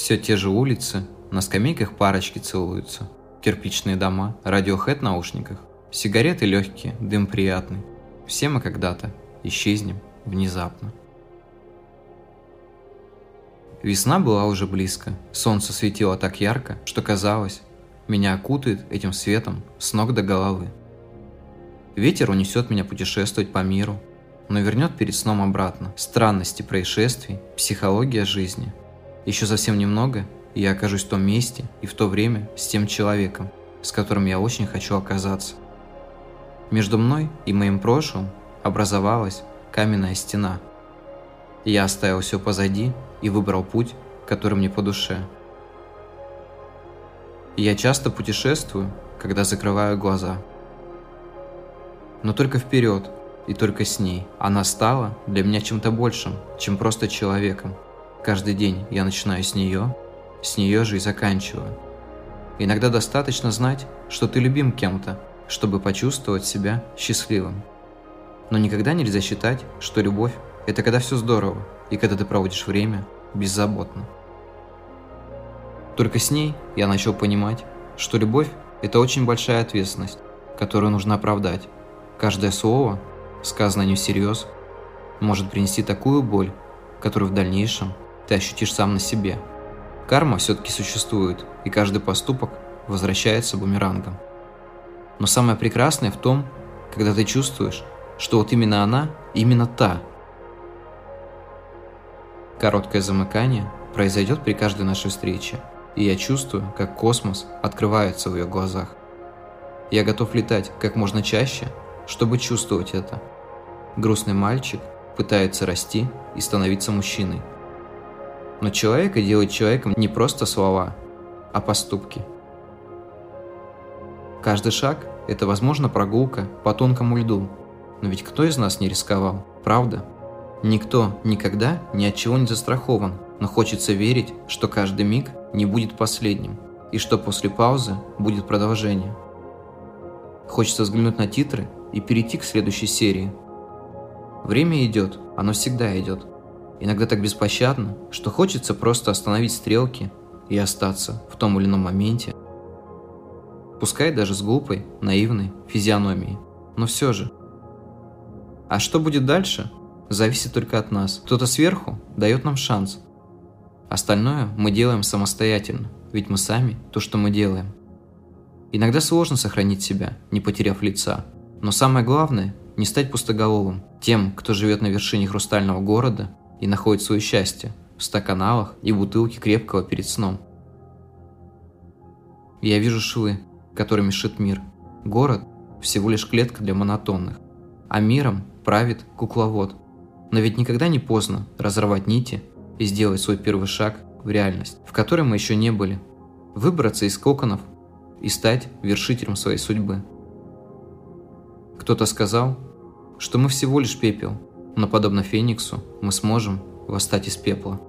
Все те же улицы, на скамейках парочки целуются. Кирпичные дома, радиохэд наушниках. Сигареты легкие, дым приятный. Все мы когда-то исчезнем внезапно. Весна была уже близко. Солнце светило так ярко, что казалось, меня окутает этим светом с ног до головы. Ветер унесет меня путешествовать по миру, но вернет перед сном обратно. Странности происшествий, психология жизни. Еще совсем немного, и я окажусь в том месте и в то время с тем человеком, с которым я очень хочу оказаться. Между мной и моим прошлым образовалась каменная стена. Я оставил все позади и выбрал путь, который мне по душе. Я часто путешествую, когда закрываю глаза – но только вперед, и только с ней. Она стала для меня чем-то большим, чем просто человеком. Каждый день я начинаю с нее, с нее же и заканчиваю. Иногда достаточно знать, что ты любим кем-то, чтобы почувствовать себя счастливым. Но никогда нельзя считать, что любовь – это когда все здорово, и когда ты проводишь время беззаботно. Только с ней я начал понимать, что любовь – это очень большая ответственность, которую нужно оправдать. Каждое слово, сказанное не всерьез, может принести такую боль, которую в дальнейшем ты ощутишь сам на себе. Карма все-таки существует, и каждый поступок возвращается бумерангом. Но самое прекрасное в том, когда ты чувствуешь, что вот именно она, именно та. Короткое замыкание произойдет при каждой нашей встрече, и я чувствую, как космос открывается в ее глазах. Я готов летать как можно чаще чтобы чувствовать это. Грустный мальчик пытается расти и становиться мужчиной. Но человека делает человеком не просто слова, а поступки. Каждый шаг – это, возможно, прогулка по тонкому льду. Но ведь кто из нас не рисковал, правда? Никто никогда ни от чего не застрахован, но хочется верить, что каждый миг не будет последним, и что после паузы будет продолжение. Хочется взглянуть на титры и перейти к следующей серии. Время идет, оно всегда идет. Иногда так беспощадно, что хочется просто остановить стрелки и остаться в том или ином моменте. Пускай даже с глупой, наивной физиономией. Но все же. А что будет дальше, зависит только от нас. Кто-то сверху дает нам шанс. Остальное мы делаем самостоятельно, ведь мы сами то, что мы делаем. Иногда сложно сохранить себя, не потеряв лица – но самое главное – не стать пустоголовым, тем, кто живет на вершине хрустального города и находит свое счастье в стаканалах и бутылке крепкого перед сном. Я вижу швы, которыми шит мир. Город – всего лишь клетка для монотонных, а миром правит кукловод. Но ведь никогда не поздно разорвать нити и сделать свой первый шаг в реальность, в которой мы еще не были. Выбраться из коконов и стать вершителем своей судьбы. Кто-то сказал, что мы всего лишь пепел, но подобно Фениксу мы сможем восстать из пепла.